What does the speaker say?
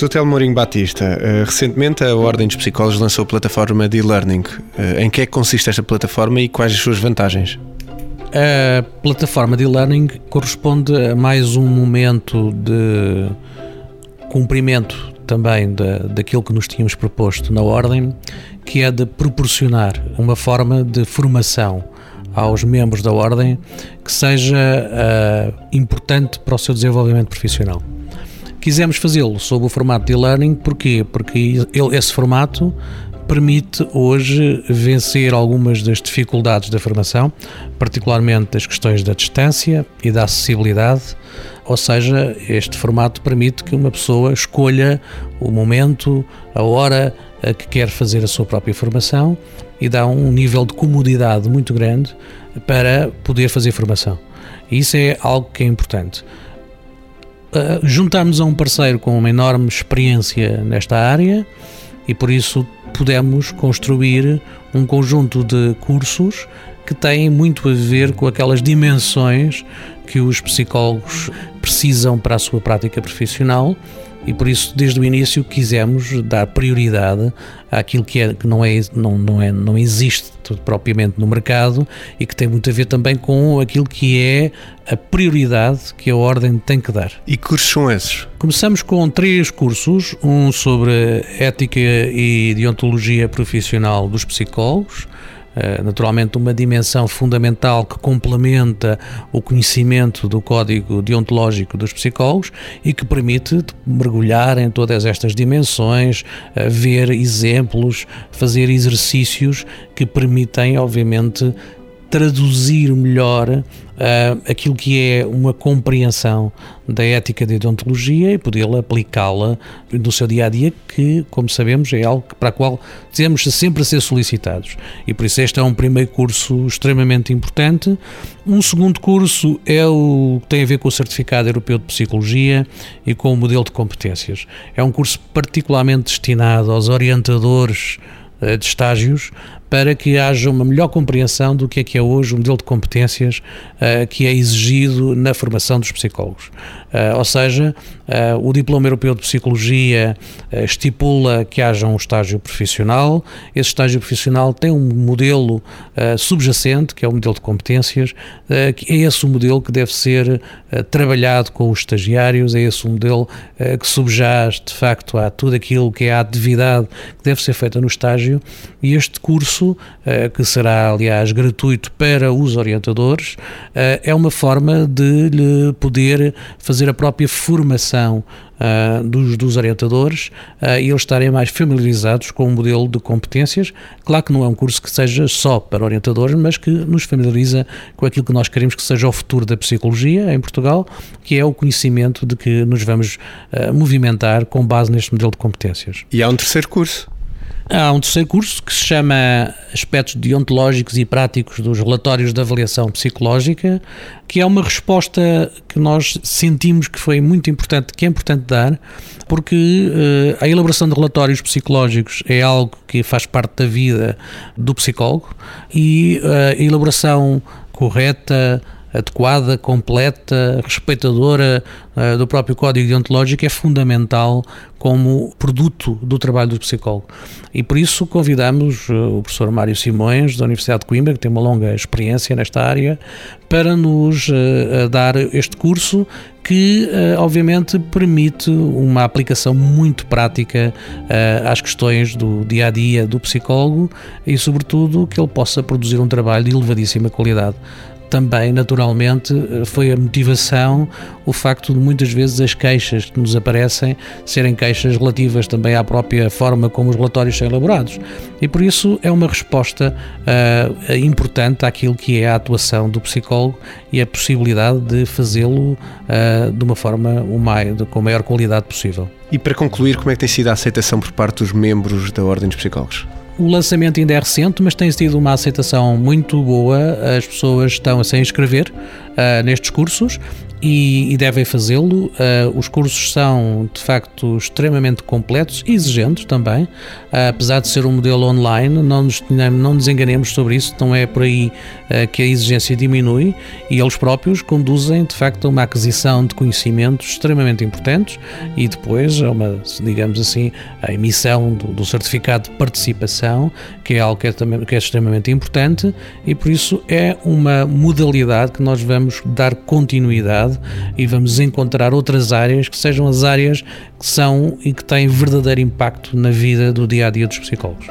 Professor Telmo Batista, eh, recentemente a Ordem dos Psicólogos lançou a plataforma de e-learning. Eh, em que é que consiste esta plataforma e quais as suas vantagens? A plataforma de e-learning corresponde a mais um momento de cumprimento também da, daquilo que nos tínhamos proposto na Ordem, que é de proporcionar uma forma de formação aos membros da Ordem que seja uh, importante para o seu desenvolvimento profissional. Quisemos fazê-lo sob o formato de e-learning, porquê? Porque ele, esse formato permite hoje vencer algumas das dificuldades da formação, particularmente as questões da distância e da acessibilidade. Ou seja, este formato permite que uma pessoa escolha o momento, a hora a que quer fazer a sua própria formação e dá um nível de comodidade muito grande para poder fazer formação. Isso é algo que é importante. Uh, juntamos a um parceiro com uma enorme experiência nesta área e por isso pudemos construir um conjunto de cursos que têm muito a ver com aquelas dimensões que os psicólogos precisam para a sua prática profissional e por isso desde o início quisemos dar prioridade àquilo que, é, que não, é, não, não, é, não existe propriamente no mercado e que tem muito a ver também com aquilo que é a prioridade que a Ordem tem que dar. E que cursos são esses? Começamos com três cursos, um sobre ética e deontologia profissional dos psicólogos, naturalmente uma dimensão fundamental que complementa o conhecimento do código deontológico dos psicólogos e que permite mergulhar em todas estas dimensões, eh, ver exemplos, fazer exercícios que permitem, obviamente, traduzir melhor uh, aquilo que é uma compreensão da ética de odontologia e poder aplicá-la no seu dia a dia, que, como sabemos, é algo para o qual temos sempre a ser solicitados. E por isso, este é um primeiro curso extremamente importante. Um segundo curso é o que tem a ver com o Certificado Europeu de Psicologia e com o modelo de competências. É um curso particularmente destinado aos orientadores eh, de estágios para que haja uma melhor compreensão do que é que é hoje o modelo de competências uh, que é exigido na formação dos psicólogos. Uh, ou seja, uh, o Diploma Europeu de Psicologia estipula que haja um estágio profissional, esse estágio profissional tem um modelo subjacente, que é o modelo de competências, que é esse o modelo que deve ser trabalhado com os estagiários, é esse o modelo que subjaz de facto a tudo aquilo que é a atividade que deve ser feita no estágio. E este curso que será, aliás, gratuito para os orientadores, é uma forma de lhe poder fazer a própria formação Uh, dos, dos, orientadores uh, e eles estarem mais familiarizados com o modelo de competências. Claro que não é um curso que seja só para orientadores, mas que nos familiariza com aquilo que nós queremos que seja o futuro da psicologia em Portugal, que é o conhecimento de que nos vamos uh, movimentar com base neste modelo de competências. E há um terceiro curso. Há um terceiro curso que se chama Aspectos Deontológicos e Práticos dos Relatórios de Avaliação Psicológica, que é uma resposta que nós sentimos que foi muito importante, que é importante dar, porque uh, a elaboração de relatórios psicológicos é algo que faz parte da vida do psicólogo e uh, a elaboração correta, adequada, completa, respeitadora uh, do próprio código deontológico é fundamental como produto do trabalho do psicólogo. E por isso convidamos uh, o professor Mário Simões, da Universidade de Coimbra, que tem uma longa experiência nesta área, para nos uh, dar este curso que, obviamente, permite uma aplicação muito prática às questões do dia a dia do psicólogo e, sobretudo, que ele possa produzir um trabalho de elevadíssima qualidade também, naturalmente, foi a motivação o facto de muitas vezes as queixas que nos aparecem serem queixas relativas também à própria forma como os relatórios são elaborados. E por isso é uma resposta uh, importante àquilo que é a atuação do psicólogo e a possibilidade de fazê-lo uh, de uma forma com a maior qualidade possível. E para concluir, como é que tem sido a aceitação por parte dos membros da Ordem dos Psicólogos? O lançamento ainda é recente, mas tem sido uma aceitação muito boa. As pessoas estão a se inscrever nestes cursos e, e devem fazê-lo. Uh, os cursos são de facto extremamente completos exigentes também, uh, apesar de ser um modelo online, não nos, não nos enganemos sobre isso, não é por aí que a exigência diminui e eles próprios conduzem de facto a uma aquisição de conhecimentos extremamente importantes e depois a uma, digamos assim, a emissão do, do certificado de participação, que é algo que é, também, que é extremamente importante e por isso é uma modalidade que nós vamos dar continuidade e vamos encontrar outras áreas que sejam as áreas que são e que têm verdadeiro impacto na vida do dia a dia dos psicólogos.